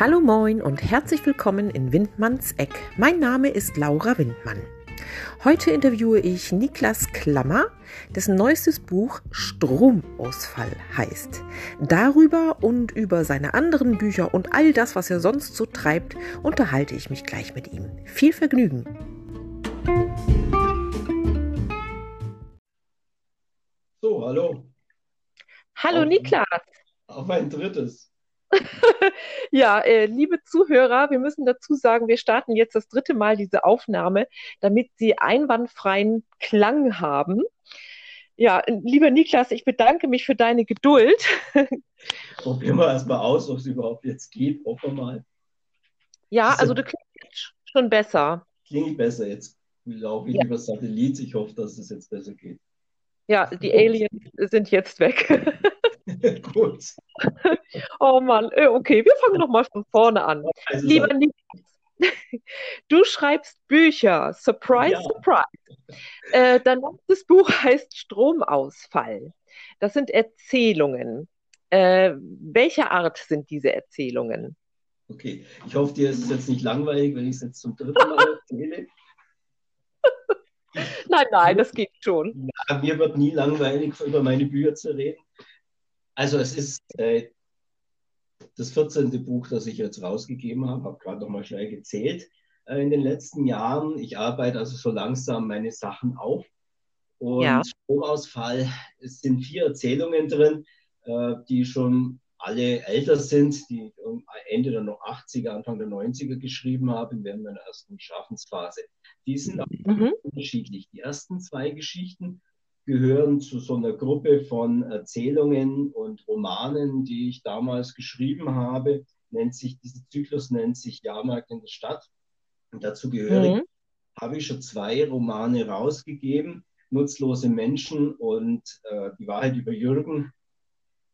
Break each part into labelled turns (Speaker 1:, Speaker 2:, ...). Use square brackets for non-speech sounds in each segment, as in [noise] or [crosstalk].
Speaker 1: Hallo moin und herzlich willkommen in Windmanns Eck. Mein Name ist Laura Windmann. Heute interviewe ich Niklas Klammer, dessen neuestes Buch Stromausfall heißt. Darüber und über seine anderen Bücher und all das, was er sonst so treibt, unterhalte ich mich gleich mit ihm. Viel Vergnügen!
Speaker 2: So, hallo.
Speaker 1: Hallo
Speaker 2: Auf-
Speaker 1: Niklas!
Speaker 2: Auf ein drittes. [laughs]
Speaker 1: Ja, äh, liebe Zuhörer, wir müssen dazu sagen, wir starten jetzt das dritte Mal diese Aufnahme, damit Sie einwandfreien Klang haben. Ja, lieber Niklas, ich bedanke mich für deine Geduld. [laughs]
Speaker 2: Probieren wir erstmal aus, ob es überhaupt jetzt geht. Hoffen wir mal.
Speaker 1: Ja, also du klingst jetzt schon besser.
Speaker 2: Klingt besser jetzt. Laufe ich
Speaker 1: Ja.
Speaker 2: über Satellit. Ich hoffe, dass es jetzt besser geht.
Speaker 1: Ja, die Aliens sind jetzt weg. [laughs] [laughs]
Speaker 2: Gut.
Speaker 1: Oh Mann, äh, okay, wir fangen nochmal von vorne an.
Speaker 2: Also,
Speaker 1: Lieber Niklas, [laughs] du schreibst Bücher. Surprise,
Speaker 2: Ja.
Speaker 1: surprise. Äh, dein letztes Buch heißt Stromausfall. Das sind Erzählungen. Äh, welcher Art sind diese Erzählungen?
Speaker 2: okay. Ich hoffe, dir ist es jetzt nicht langweilig, wenn ich es jetzt zum dritten Mal erzähle. [laughs]
Speaker 1: Nein, nein, das geht schon.
Speaker 2: Ja, mir wird nie langweilig, über meine Bücher zu reden. Also es ist äh, das 14. Buch, das ich jetzt rausgegeben habe. Habe gerade noch mal schnell gezählt äh, in den letzten Jahren. Ich arbeite also so langsam meine Sachen auf. Und
Speaker 1: Ja.
Speaker 2: Stromausfall, es sind vier Erzählungen drin, äh, die schon alle älter sind, die Ende der noch 80er, Anfang der 90er geschrieben habe, während meiner ersten Schaffensphase. Die sind
Speaker 1: Mhm.
Speaker 2: unterschiedlich. Die ersten zwei Geschichten gehören zu so einer Gruppe von Erzählungen und Romanen, die ich damals geschrieben habe. Nennt sich, dieser Zyklus nennt sich Jahrmarkt in der Stadt. Und dazu gehörig
Speaker 1: Mhm.
Speaker 2: habe ich schon zwei Romane rausgegeben, Nutzlose Menschen und äh, die Wahrheit über Jürgen.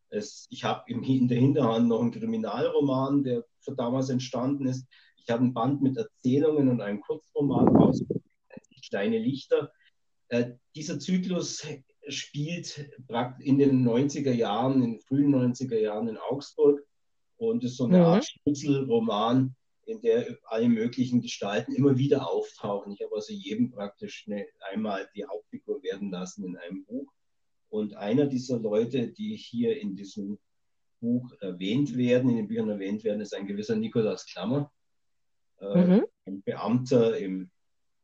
Speaker 2: Es, ich habe in der Hinterhand noch einen Kriminalroman, der damals entstanden ist. Ich habe ein Band mit Erzählungen und einen Kurzroman rausgegeben, Steine Lichter. Äh, dieser Zyklus spielt in den 90er Jahren, in den frühen 90er Jahren in Augsburg und ist so eine
Speaker 1: Mhm.
Speaker 2: Art Schlüsselroman, in der alle möglichen Gestalten immer wieder auftauchen. Ich habe also jedem praktisch eine, einmal die Hauptfigur werden lassen in einem Buch. Und einer dieser Leute, die hier in diesem Buch erwähnt werden, in den Büchern erwähnt werden, ist ein gewisser Nikolaus Klammer, äh,
Speaker 1: Mhm.
Speaker 2: ein Beamter im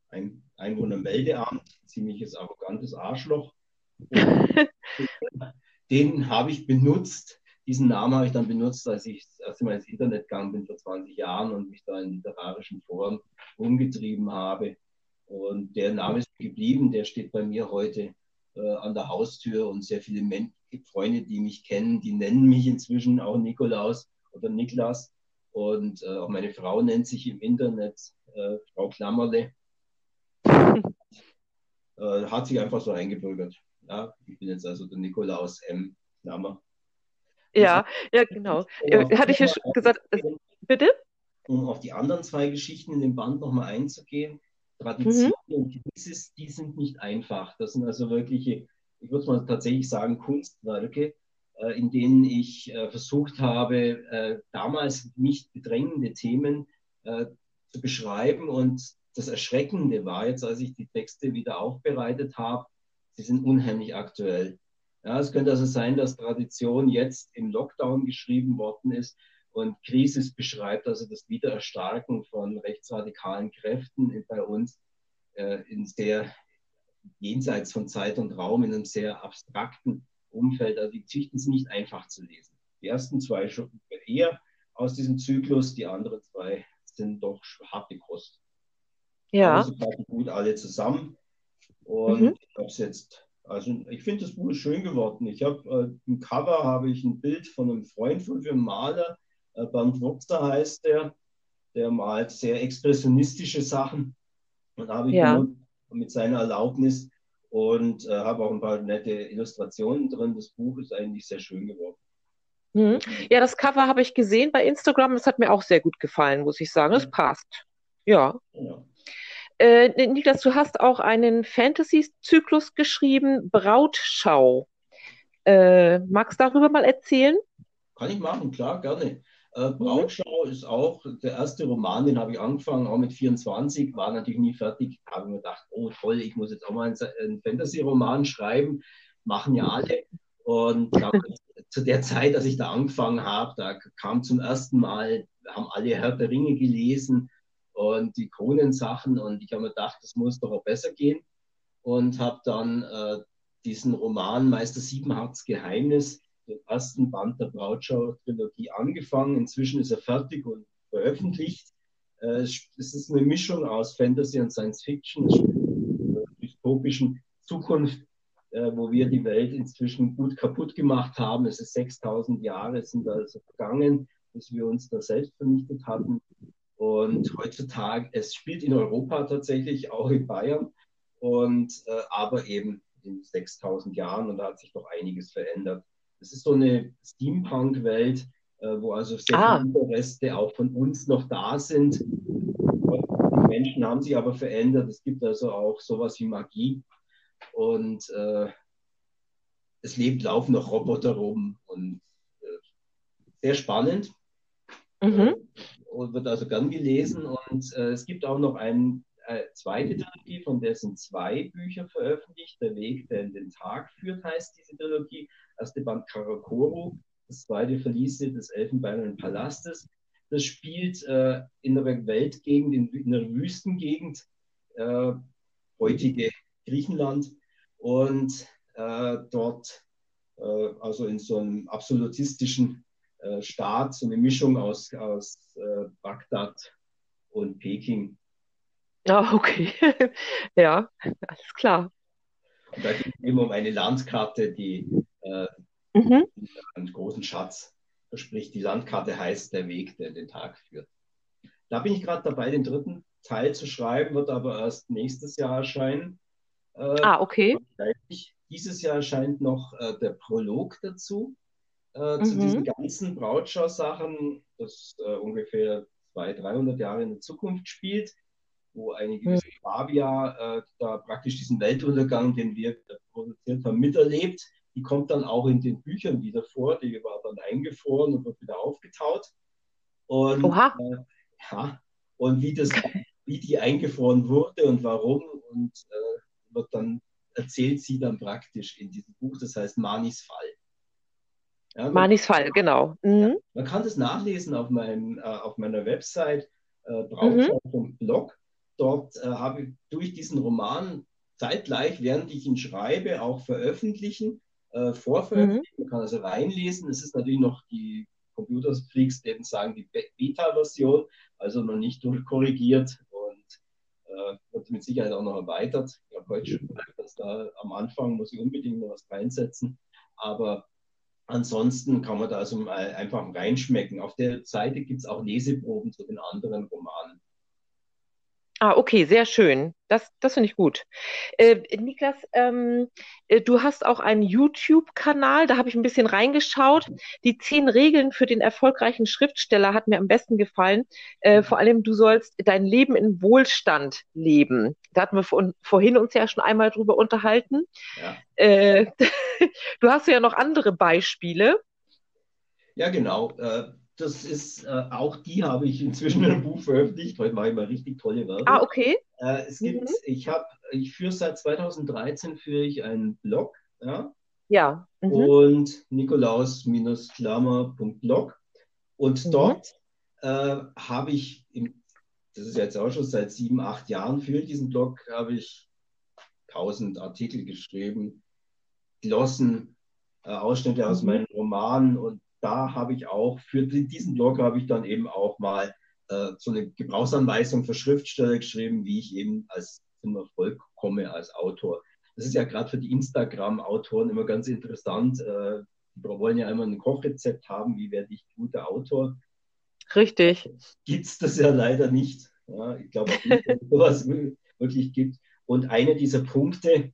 Speaker 2: ein Einwohnermeldeamt, ziemliches arrogantes Arschloch. [laughs] Den habe ich benutzt. Diesen Namen habe ich dann benutzt, als ich das erste Mal ins Internet gegangen bin vor 20 Jahren und mich da in literarischen Foren umgetrieben habe. Und der Name ist geblieben, der steht bei mir heute äh, an der Haustür und sehr viele Men Freunde, die mich kennen, die nennen mich inzwischen auch Nikolaus oder Niklas. Und äh, auch meine Frau nennt sich im Internet äh, Frau Klammerle. [laughs] Äh, hat sich einfach so eingebürgert. Ja, ich bin jetzt also der Nikolaus M. Klammer.
Speaker 1: Ja, ja, genau. Hatte ich ja schon gesagt, äh, bitte?
Speaker 2: Um auf die anderen zwei Geschichten in dem Band nochmal einzugehen. Tradition
Speaker 1: Mhm.
Speaker 2: und Krisis, die sind nicht einfach. Das sind also wirkliche, ich würde mal tatsächlich sagen, Kunstwerke, äh, in denen ich äh, versucht habe, äh, damals nicht bedrängende Themen äh, zu beschreiben. Und das Erschreckende war jetzt, als ich die Texte wieder aufbereitet habe, sie sind unheimlich aktuell. Ja, es könnte also sein, dass Tradition jetzt im Lockdown geschrieben worden ist und Krisis beschreibt also das Wiedererstarken von rechtsradikalen Kräften bei uns äh, in sehr jenseits von Zeit und Raum, in einem sehr abstrakten Umfeld. Also die Geschichten sind nicht einfach zu lesen. Die ersten zwei schon eher aus diesem Zyklus, die anderen zwei sind doch harte Kost.
Speaker 1: Ja.
Speaker 2: Also passen gut alle zusammen. Und
Speaker 1: Mhm.
Speaker 2: ich habe es jetzt, also ich finde das Buch ist schön geworden. Ich habe äh, im Cover habe ich ein Bild von einem Freund von mir, einem Maler, äh, Bernd Wurzer heißt der, der malt sehr expressionistische Sachen. Und habe ich
Speaker 1: Ja.
Speaker 2: mit seiner Erlaubnis und äh, habe auch ein paar nette Illustrationen drin. Das Buch ist eigentlich sehr schön geworden.
Speaker 1: Mhm. Ja, das Cover habe ich gesehen bei Instagram. Das hat mir auch sehr gut gefallen, muss ich sagen. Es
Speaker 2: Ja.
Speaker 1: passt. Ja.
Speaker 2: Ja.
Speaker 1: Äh, Niklas, du hast auch einen Fantasy-Zyklus geschrieben, Brautschau. Äh, magst du darüber mal erzählen?
Speaker 2: Kann ich machen, klar, gerne. Äh, Brautschau mhm. ist auch der erste Roman, den habe ich angefangen, auch mit 24, war natürlich nie fertig. Habe mir gedacht, oh toll, ich muss jetzt auch mal einen, einen Fantasy-Roman schreiben. Machen ja alle. Und [laughs] zu der Zeit, als ich da angefangen habe, da kam zum ersten Mal, haben alle Herr der Ringe gelesen und die Kronensachen und ich habe mir gedacht, das muss doch auch besser gehen und habe dann äh, diesen Roman Meister Siebenharts Geheimnis den ersten Band der Brautschau-Trilogie angefangen. Inzwischen ist er fertig und veröffentlicht. Äh, es ist eine Mischung aus Fantasy und Science Fiction, einer dystopischen Zukunft, äh, wo wir die Welt inzwischen gut kaputt gemacht haben. Es ist 6000 Jahre sind also vergangen, bis wir uns da selbst vernichtet hatten. Und heutzutage, es spielt in Europa tatsächlich, auch in Bayern, und, äh, aber eben in 6000 Jahren und da hat sich doch einiges verändert. Es ist so eine Steampunk-Welt, äh, wo also sehr ah. viele Reste auch von uns noch da sind. Die Menschen haben sich aber verändert. Es gibt also auch sowas wie Magie. Und äh, es lebt, laufen noch Roboter rum und äh, sehr spannend. Mhm. Wird also gern gelesen. Und äh, es gibt auch noch eine äh, zweite Trilogie, von der sind zwei Bücher veröffentlicht. Der Weg, der in den Tag führt, heißt diese Trilogie erste Band Karakoro, das zweite Verliese des Elfenbeinernen Palastes. Das spielt äh, in der Weltgegend, in, in einer Wüstengegend, äh, heutige Griechenland. Und äh, dort, äh, also in so einem absolutistischen äh, Staat, so eine Mischung aus, aus äh, Bagdad und Peking.
Speaker 1: Ah, okay. [laughs] ja, alles klar.
Speaker 2: Und da geht es eben um eine Landkarte, die äh, mhm. einen großen Schatz verspricht. Die Landkarte heißt der Weg, der den Tag führt. Da bin ich gerade dabei, den dritten Teil zu schreiben, wird aber erst nächstes Jahr erscheinen.
Speaker 1: Äh, ah, okay.
Speaker 2: Dieses Jahr erscheint noch äh, der Prolog dazu, äh, mhm. zu diesen ganzen Brautschau-Sachen, das äh, ungefähr 200, 300 Jahre in der Zukunft spielt, wo eine gewisse mhm. Fabia äh, da praktisch diesen Weltuntergang, den wir produziert haben, miterlebt die kommt dann auch in den Büchern wieder vor. Die war dann eingefroren und wird wieder aufgetaut. Und, Oha. Äh, ja, und wie, das, wie die eingefroren wurde und warum, und äh, wird dann erzählt sie dann praktisch in diesem Buch, das heißt Manis Fall.
Speaker 1: Ja, man, Manis Fall, genau. Mhm.
Speaker 2: Man kann das nachlesen auf, meinem, äh, auf meiner Website äh, brautschau.blog. Mhm. Dort äh, habe ich durch diesen Roman zeitgleich, während ich ihn schreibe, auch veröffentlichen äh, vorveröffentlicht. Mhm. Man kann also reinlesen. Es ist natürlich noch die Computerfreaks, denen sagen die Beta-Version, also noch nicht korrigiert und äh, wird mit Sicherheit auch noch erweitert. Ich habe heute schon gesagt, dass da am Anfang muss ich unbedingt noch was reinsetzen. Aber ansonsten kann man da also einfach reinschmecken. Auf der Seite gibt es auch Leseproben zu den anderen Romanen.
Speaker 1: Ah, okay, sehr schön. Das, das finde ich gut. Äh, Niklas, ähm, äh, du hast auch einen YouTube-Kanal, da habe ich ein bisschen reingeschaut. Die zehn Regeln für den erfolgreichen Schriftsteller hat mir am besten gefallen. Äh, vor allem, du sollst dein Leben in Wohlstand leben. Da hatten wir vor, vorhin uns ja schon einmal drüber unterhalten. Ja. Äh, [laughs] du hast ja noch andere Beispiele.
Speaker 2: Ja, genau. Das ist, äh, auch die habe ich inzwischen in einem Buch veröffentlicht. Heute mache ich mal richtig tolle Werbung.
Speaker 1: Ah, okay.
Speaker 2: Äh, es gibt, mhm. ich habe, ich führe seit 2013 führe ich einen Blog, ja.
Speaker 1: Ja.
Speaker 2: Mhm. Und nikolaus-klammer.blog. Und mhm. dort äh, habe ich, im, das ist jetzt auch schon seit sieben, acht Jahren für diesen Blog, habe ich tausend Artikel geschrieben, Glossen, äh, Ausschnitte aus mhm. meinen Romanen und da habe ich auch, für diesen Blog habe ich dann eben auch mal äh, so eine Gebrauchsanweisung für Schriftsteller geschrieben, wie ich eben als zum Erfolg komme als Autor. Das ist ja gerade für die Instagram-Autoren immer ganz interessant. Äh, die wollen ja immer ein Kochrezept haben, wie werde ich guter Autor.
Speaker 1: Richtig.
Speaker 2: Gibt es das ja leider nicht. Ja, ich glaube nicht, dass es sowas [laughs] wirklich gibt. Und einer dieser Punkte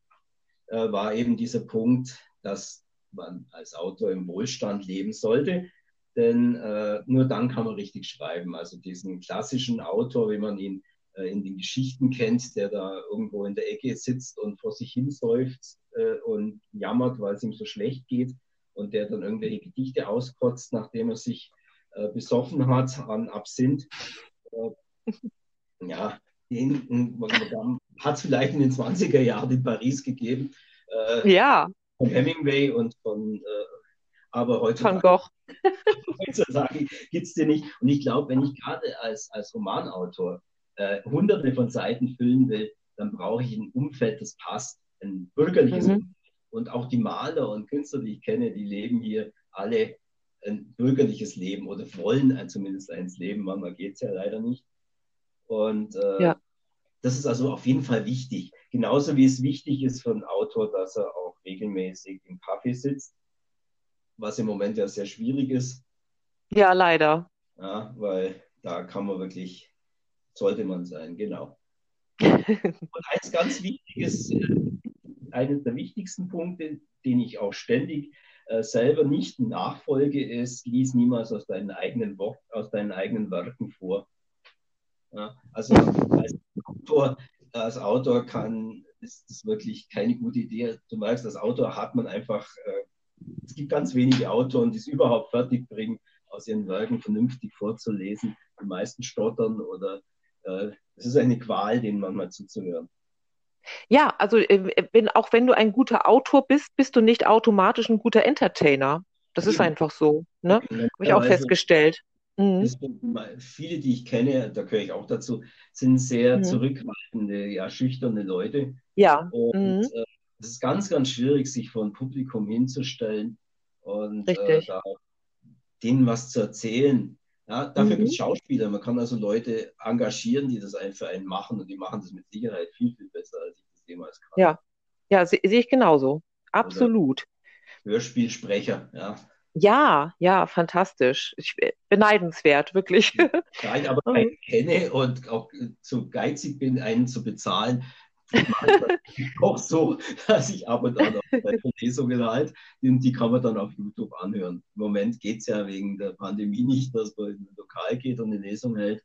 Speaker 2: äh, war eben dieser Punkt, dass man als Autor im Wohlstand leben sollte. Denn äh, nur dann kann man richtig schreiben. Also diesen klassischen Autor, wie man ihn äh, in den Geschichten kennt, der da irgendwo in der Ecke sitzt und vor sich hin seufzt äh, und jammert, weil es ihm so schlecht geht und der dann irgendwelche Gedichte auskotzt, nachdem er sich äh, besoffen hat an Absinth. Äh, ja, den hat es vielleicht in den 20er Jahren in Paris gegeben.
Speaker 1: Äh, ja.
Speaker 2: Von Hemingway und von, äh, aber
Speaker 1: heutzutage, Van Gogh. [laughs]
Speaker 2: heutzutage gibt es den nicht. Und ich glaube, wenn ich gerade als, als Romanautor äh, hunderte von Seiten füllen will, dann brauche ich ein Umfeld, das passt, ein bürgerliches mhm. Umfeld. Und auch die Maler und Künstler, die ich kenne, die leben hier alle ein bürgerliches Leben oder wollen ein, zumindest eins leben. Manchmal geht es ja leider nicht. Und äh, ja. Das ist also auf jeden Fall wichtig. Genauso wie es wichtig ist für einen Autor, dass er auch regelmäßig im Kaffee sitzt, was im Moment ja sehr schwierig ist.
Speaker 1: Ja, leider.
Speaker 2: Ja, weil da kann man wirklich, sollte man sein, genau. [laughs] Und eins ganz wichtiges, äh, eines der wichtigsten Punkte, den ich auch ständig äh, selber nicht nachfolge, ist, lies niemals aus deinen eigenen, aus deinen eigenen Werken vor. Ja, also als Autor, als Autor kann, ist das wirklich keine gute Idee. Du merkst, als Autor hat man einfach, äh, es gibt ganz wenige Autoren, die es überhaupt fertig bringen, aus ihren Werken vernünftig vorzulesen. Die meisten stottern oder äh, es ist eine Qual, denen manchmal zuzuhören.
Speaker 1: Ja, also äh, wenn, auch wenn du ein guter Autor bist, bist du nicht automatisch ein guter Entertainer. Das ist einfach so. Ne? Habe ich auch festgestellt.
Speaker 2: Mhm. Viele, die ich kenne, da gehöre ich auch dazu, sind sehr mhm. zurückhaltende, ja, schüchterne Leute.
Speaker 1: Ja.
Speaker 2: Und mhm. äh, es ist ganz, ganz schwierig, sich vor ein Publikum hinzustellen und äh, da, denen was zu erzählen. Ja, dafür mhm. gibt es Schauspieler. Man kann also Leute engagieren, die das für einen machen und die machen das mit Sicherheit viel, viel besser, als ich das jemals kann.
Speaker 1: Ja, ja sehe seh ich genauso. Absolut.
Speaker 2: Oder Hörspielsprecher, ja.
Speaker 1: Ja, ja, fantastisch. Ich, äh, beneidenswert, wirklich. [laughs]
Speaker 2: Ich aber keinen kenne und auch zu geizig bin, einen zu bezahlen, [laughs] auch so, dass ich ab und an auch [laughs] bei Lesungen halt, und die kann man dann auf YouTube anhören. Im Moment geht es ja wegen der Pandemie nicht, dass man in ein Lokal geht und eine Lesung hält.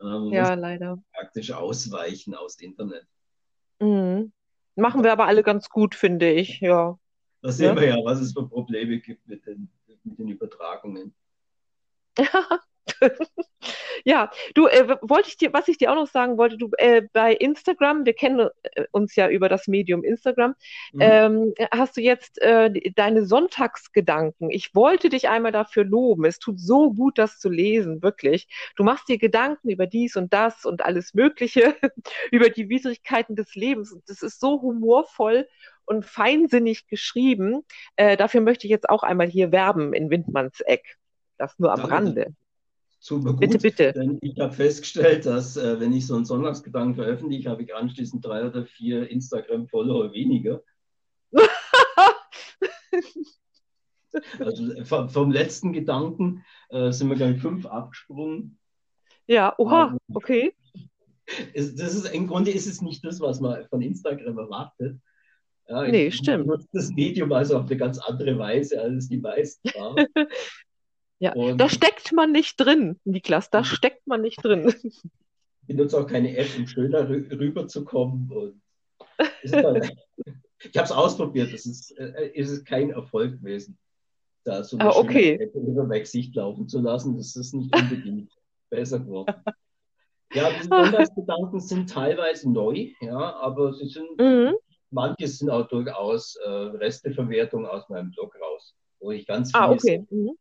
Speaker 1: Ähm, ja, leider.
Speaker 2: Praktisch ausweichen aus dem Internet.
Speaker 1: Mhm. Machen wir aber alle ganz gut, finde ich, ja.
Speaker 2: Da sehen ja? wir ja, was es für Probleme gibt mit den, mit den Übertragungen. [laughs]
Speaker 1: ja, du, äh, wollte ich dir, was ich dir auch noch sagen wollte, du äh, bei Instagram, wir kennen äh, uns ja über das Medium Instagram, mhm. ähm, hast du jetzt äh, deine Sonntagsgedanken. Ich wollte dich einmal dafür loben. Es tut so gut, das zu lesen, wirklich. Du machst dir Gedanken über dies und das und alles Mögliche, [laughs] über die Widrigkeiten des Lebens. Das ist so humorvoll und feinsinnig geschrieben. Äh, dafür möchte ich jetzt auch einmal hier werben in Windmanns Eck. Das nur am Danke. Rande.
Speaker 2: Super gut. Bitte, bitte. Denn ich habe festgestellt, dass äh, wenn ich so einen Sonntagsgedanken veröffentliche, habe ich anschließend drei oder vier Instagram-Follower weniger. [laughs] also vom, vom, letzten Gedanken äh, sind wir, glaube ich, fünf abgesprungen.
Speaker 1: Ja, oha, okay.
Speaker 2: Es, das ist, Im Grunde ist es nicht das, was man von Instagram erwartet.
Speaker 1: Ja, nee, stimmt.
Speaker 2: Das Medium also auf eine ganz andere Weise, als die meisten waren. [laughs]
Speaker 1: Ja, und da steckt man nicht drin, Niklas, da steckt man nicht drin.
Speaker 2: Ich benutze auch keine App, um schöner rüberzukommen. [laughs] ich habe es ausprobiert, es ist, äh, ist kein Erfolg gewesen, da so eine
Speaker 1: ah, okay.
Speaker 2: App über mein Gesicht laufen zu lassen. Das ist nicht unbedingt besser geworden. [laughs] Ja, diese Sonntagsgedanken sind teilweise neu, ja, aber sie sind, mhm. Manche sind auch durchaus äh, Resteverwertung aus meinem Blog raus, wo ich ganz
Speaker 1: viel ah, okay. Mhm.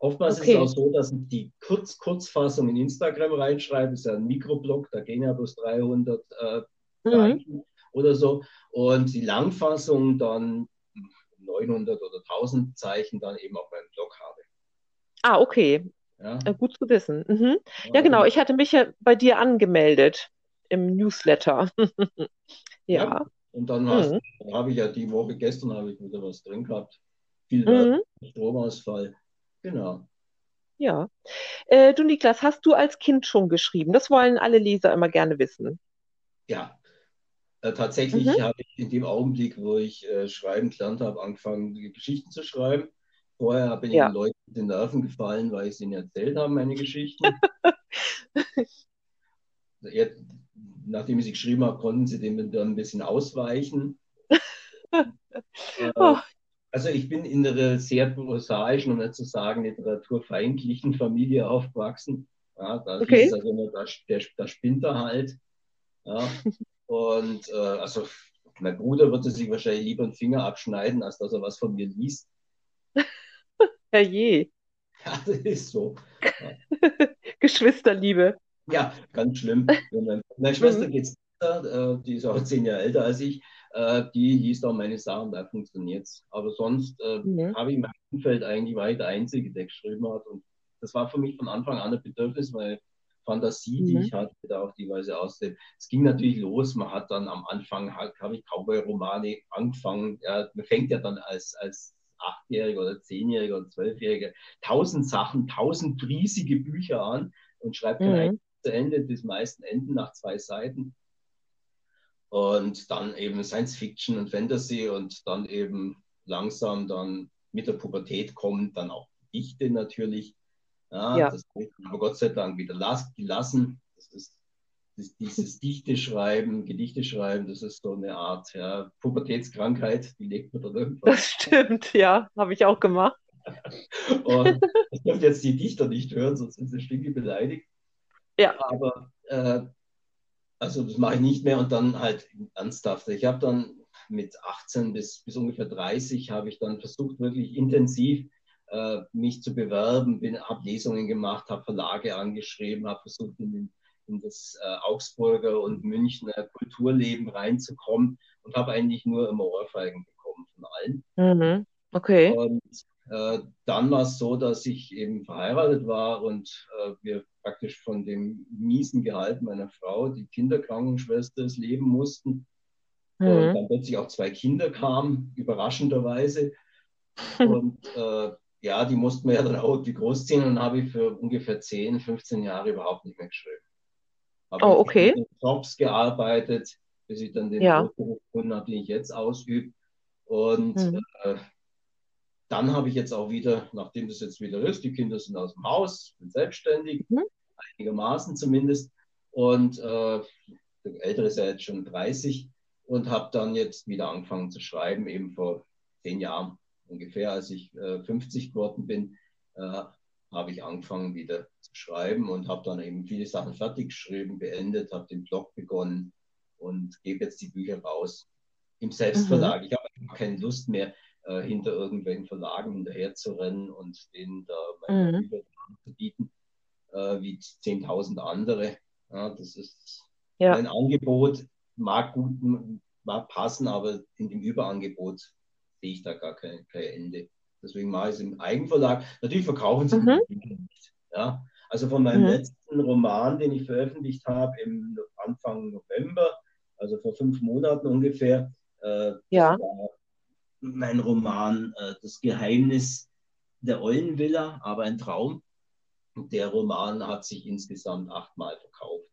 Speaker 2: Oftmals okay. ist es auch so, dass ich die Kurz Kurzfassung in Instagram reinschreibe. Das ist ja ein Mikroblog, da gehen ja bloß 300 äh, mhm. oder so. Und die Langfassung dann 900 oder 1000 Zeichen dann eben auf meinem Blog habe.
Speaker 1: Ah, okay. Ja. Äh, gut zu wissen. Mhm. Ja, genau. Ich hatte mich ja bei dir angemeldet im Newsletter. [laughs] ja. ja.
Speaker 2: Und dann, mhm. habe ich ja die Woche, gestern habe ich wieder was drin gehabt. Viel mhm. Stromausfall. Genau.
Speaker 1: Ja. Äh, du, Niklas, hast du als Kind schon geschrieben? Das wollen alle Leser immer gerne wissen.
Speaker 2: Ja. Äh, tatsächlich mhm. habe ich in dem Augenblick, wo ich äh, schreiben gelernt habe, angefangen, Geschichten zu schreiben. Vorher bin ich ja. den Leuten den Nerven gefallen, weil ich es ihnen erzählt habe, meine Geschichten. [laughs] Jetzt, nachdem ich sie geschrieben habe, konnten sie dem dann ein bisschen ausweichen. [laughs] äh, oh. Also ich bin in einer sehr prosaischen, um nicht zu sagen literaturfeindlichen Familie aufgewachsen. Ja, da
Speaker 1: Okay.
Speaker 2: ist also immer, da, der, da spinnt er halt. Ja. [laughs] Und äh, also mein Bruder würde sich wahrscheinlich lieber einen Finger abschneiden, als dass er was von mir liest. [laughs]
Speaker 1: Herrje.
Speaker 2: Ja, das ist so.
Speaker 1: Geschwisterliebe.
Speaker 2: Ja, ganz schlimm. Meine, [laughs] Schwester
Speaker 1: Mhm.
Speaker 2: geht's besser, äh, die ist auch zehn Jahre älter als ich. Äh, die liest auch meine Sachen, da funktioniert's. Aber sonst äh,
Speaker 1: Mhm.
Speaker 2: habe ich in meinem Umfeld eigentlich war ich der Einzige, der geschrieben hat. Und das war für mich von Anfang an ein Bedürfnis, weil Fantasie, die
Speaker 1: Mhm.
Speaker 2: ich hatte, da auf die Weise ausleben. Es ging natürlich los. Man hat dann am Anfang halt, habe ich Cowboy-Romane angefangen. Ja, man fängt ja dann als, als Achtjähriger oder Zehnjähriger oder Zwölfjähriger tausend Sachen, tausend riesige Bücher an und schreibt
Speaker 1: Mhm.
Speaker 2: Zu Ende, die meisten enden nach zwei Seiten. Und dann eben Science Fiction und Fantasy und dann eben langsam dann mit der Pubertät kommen dann auch Gedichte natürlich. Ja,
Speaker 1: Ja.
Speaker 2: das aber Gott sei Dank wieder las- gelassen. Das ist das, dieses Dichte schreiben, Gedichte schreiben, das ist so eine Art ja, Pubertätskrankheit, die legt man dann irgendwann.
Speaker 1: Das stimmt, ja, habe ich auch gemacht. [laughs]
Speaker 2: Und ich dürfte jetzt die Dichter nicht hören, sonst sind sie stinke beleidigt.
Speaker 1: Ja.
Speaker 2: Aber äh, also das mache ich nicht mehr und dann halt ernsthaft. Ich habe dann mit 18 bis, bis ungefähr 30 habe ich dann versucht, wirklich intensiv äh, mich zu bewerben, bin, habe Lesungen gemacht, habe Verlage angeschrieben, habe versucht, in, den, in das äh, Augsburger und Münchner Kulturleben reinzukommen und habe eigentlich nur immer Ohrfeigen bekommen von allen.
Speaker 1: Mhm. Okay.
Speaker 2: Und dann war es so, dass ich eben verheiratet war und äh, wir praktisch von dem miesen Gehalt meiner Frau, die Kinderkrankenschwester, ist, leben mussten. Und
Speaker 1: Mhm.
Speaker 2: dann plötzlich auch zwei Kinder kamen, überraschenderweise. [laughs] Und äh, ja, die mussten wir ja dann auch irgendwie großziehen und dann habe ich für ungefähr 10, 15 Jahre überhaupt nicht mehr geschrieben. Habe
Speaker 1: Oh,
Speaker 2: in
Speaker 1: okay.
Speaker 2: verschiedenen Jobs gearbeitet, bis ich dann den
Speaker 1: Ja.
Speaker 2: Beruf gefunden habe, den ich jetzt ausübe. Und
Speaker 1: Mhm.
Speaker 2: äh, dann habe ich jetzt auch wieder, nachdem das jetzt wieder ist, die Kinder sind aus dem Haus, bin selbstständig,
Speaker 1: Mhm.
Speaker 2: einigermaßen zumindest. Und äh, der Ältere ist ja jetzt schon 30 und habe dann jetzt wieder angefangen zu schreiben, eben vor zehn Jahren ungefähr, als ich äh, 50 geworden bin, äh, habe ich angefangen wieder zu schreiben und habe dann eben viele Sachen fertig geschrieben, beendet, habe den Blog begonnen und gebe jetzt die Bücher raus im Selbstverlag. Ich habe einfach keine Lust mehr, äh, hinter irgendwelchen Verlagen hinterher zu rennen und denen da meine
Speaker 1: Mhm.
Speaker 2: Bücher zu bieten, äh, wie 10.000 andere. Ja, das ist
Speaker 1: Ja.
Speaker 2: mein Angebot, mag gut mag passen, aber in dem Überangebot sehe ich da gar kein, kein Ende. Deswegen mache ich es im Eigenverlag. Natürlich verkaufen sie
Speaker 1: Mhm.
Speaker 2: nicht. Ja? Also von meinem
Speaker 1: Mhm.
Speaker 2: letzten Roman, den ich veröffentlicht habe im Anfang November, also vor fünf Monaten ungefähr, äh,
Speaker 1: Ja.
Speaker 2: war mein Roman äh, Das Geheimnis der Eulenvilla, aber ein Traum. Und der Roman hat sich insgesamt achtmal verkauft.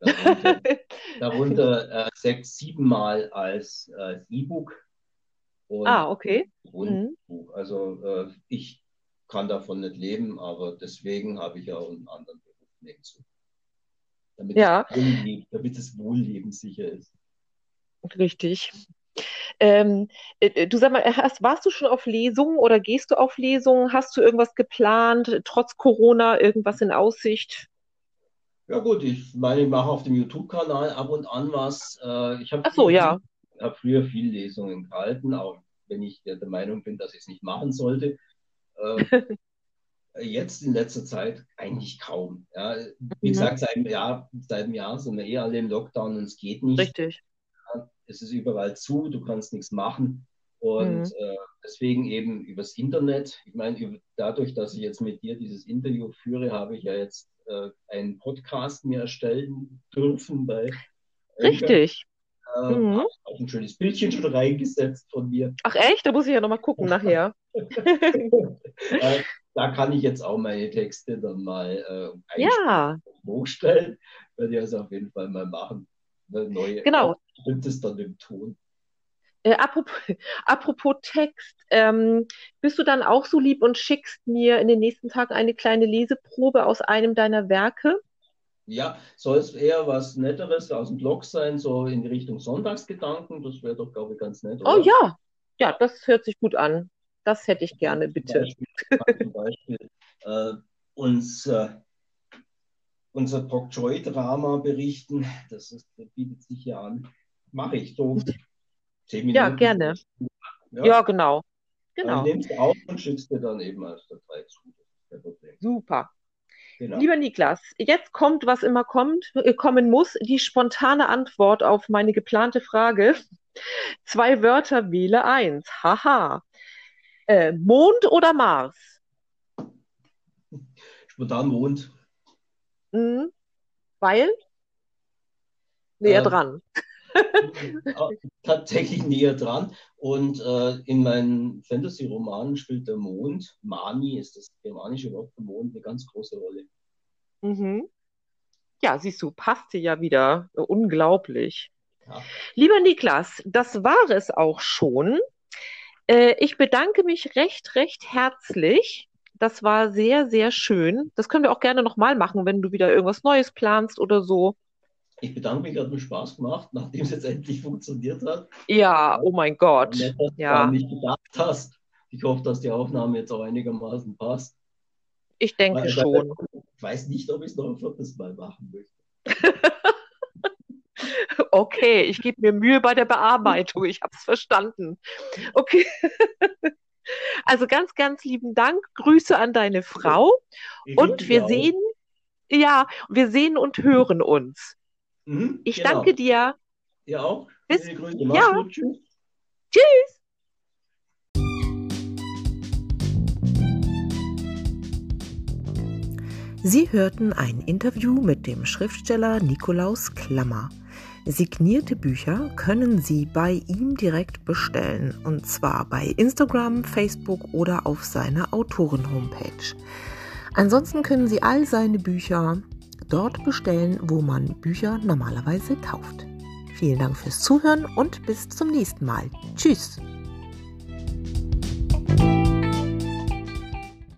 Speaker 2: Darunter, [laughs] darunter äh, sechs, siebenmal als äh, E-Book.
Speaker 1: Ah, okay.
Speaker 2: Grundbuch. Also äh, ich kann davon nicht leben, aber deswegen habe ich auch einen anderen Beruf nebenzu. Damit,
Speaker 1: Ja.
Speaker 2: Wohlleben, damit das Wohlleben sicher ist.
Speaker 1: Richtig. Ähm, äh, du sag mal, hast, warst du schon auf Lesungen oder gehst du auf Lesungen? Hast du irgendwas geplant, trotz Corona, irgendwas in Aussicht?
Speaker 2: Ja gut, ich meine, ich mache auf dem YouTube-Kanal ab und an was. Äh, ich habe
Speaker 1: Ach so, ja.
Speaker 2: habe früher viel Lesungen gehalten, auch wenn ich der, der Meinung bin, dass ich es nicht machen sollte. Äh, [laughs] jetzt in letzter Zeit eigentlich kaum. Ja, wie
Speaker 1: Mhm.
Speaker 2: gesagt, seit einem Jahr, seit einem Jahr sind wir eh alle im Lockdown und es geht nicht.
Speaker 1: Richtig.
Speaker 2: Es ist überall zu, du kannst nichts machen. Und
Speaker 1: Mhm.
Speaker 2: äh, deswegen eben übers Internet. Ich meine, über, dadurch, dass ich jetzt mit dir dieses Interview führe, habe ich ja jetzt äh, einen Podcast mir erstellen dürfen bei.
Speaker 1: Richtig.
Speaker 2: Äh,
Speaker 1: Mhm.
Speaker 2: habe auch ein schönes Bildchen schon reingesetzt von mir.
Speaker 1: Ach echt? Da muss ich ja nochmal gucken nachher. [laughs]
Speaker 2: äh, da kann ich jetzt auch meine Texte dann mal äh,
Speaker 1: Ja,
Speaker 2: hochstellen. Werde ich also auf jeden Fall mal machen. Eine neue,
Speaker 1: genau.
Speaker 2: Stimmt es dann im Ton?
Speaker 1: Äh, apropos, [laughs] apropos Text, ähm, bist du dann auch so lieb und schickst mir in den nächsten Tagen eine kleine Leseprobe aus einem deiner Werke?
Speaker 2: Ja, soll es eher was Netteres aus dem Blog sein, so in die Richtung Sonntagsgedanken? Das wäre doch, glaube ich, ganz nett,
Speaker 1: Oh
Speaker 2: oder?
Speaker 1: ja, ja, das hört sich gut an. Das hätte ich gerne, bitte.
Speaker 2: Zum Beispiel, zum Beispiel äh, uns, äh, unser Pak Choi-Drama berichten. Das, ist, das bietet sich ja an. Mache ich so.
Speaker 1: Zehn Minuten. Ja, gerne. Ja, ja genau.
Speaker 2: genau. Dann nimmst du auf und schickst dir dann eben als Datei zu.
Speaker 1: Super. Genau. Lieber Niklas, jetzt kommt, was immer kommt, äh, kommen muss, die spontane Antwort auf meine geplante Frage. [laughs] Zwei Wörter wähle eins. Haha. Äh, Mond oder Mars?
Speaker 2: Spontan Mond.
Speaker 1: Mhm. Weil? Näher ähm, dran. [laughs]
Speaker 2: tatsächlich näher dran. Und äh, in meinen Fantasy-Romanen spielt der Mond, Mani ist das germanische Wort für Mond, eine ganz große Rolle.
Speaker 1: Mhm. Ja, siehst du, passte ja wieder. Unglaublich. Ja. Lieber Niklas, das war es auch schon. Äh, ich bedanke mich recht, recht herzlich. Das war sehr, sehr schön. Das können wir auch gerne nochmal machen, wenn du wieder irgendwas Neues planst oder so.
Speaker 2: Ich bedanke mich, hat mir Spaß gemacht, nachdem es jetzt endlich funktioniert hat.
Speaker 1: Ja, oh mein Gott.
Speaker 2: Nett, dass ja. du nicht gedacht hast. Ich hoffe, dass die Aufnahme jetzt auch einigermaßen passt.
Speaker 1: Ich denke Weil, schon.
Speaker 2: Ich weiß nicht, ob ich es noch ein viertes Mal machen möchte. [laughs]
Speaker 1: okay, ich gebe mir Mühe bei der Bearbeitung. Ich habe es verstanden. Okay. [laughs] Also ganz, ganz lieben Dank. Grüße an deine Frau. Ich und wir sehen, ja, wir sehen und hören uns. Mhm, ich genau. danke dir.
Speaker 2: Ja auch.
Speaker 1: Bis, Grüße. Ja. Gut. Tschüss. Tschüss. Sie hörten ein Interview mit dem Schriftsteller Nikolaus Klammer. Signierte Bücher können Sie bei ihm direkt bestellen, und zwar bei Instagram, Facebook oder auf seiner Autoren-Homepage. Ansonsten können Sie all seine Bücher dort bestellen, wo man Bücher normalerweise kauft. Vielen Dank fürs Zuhören und bis zum nächsten Mal. Tschüss!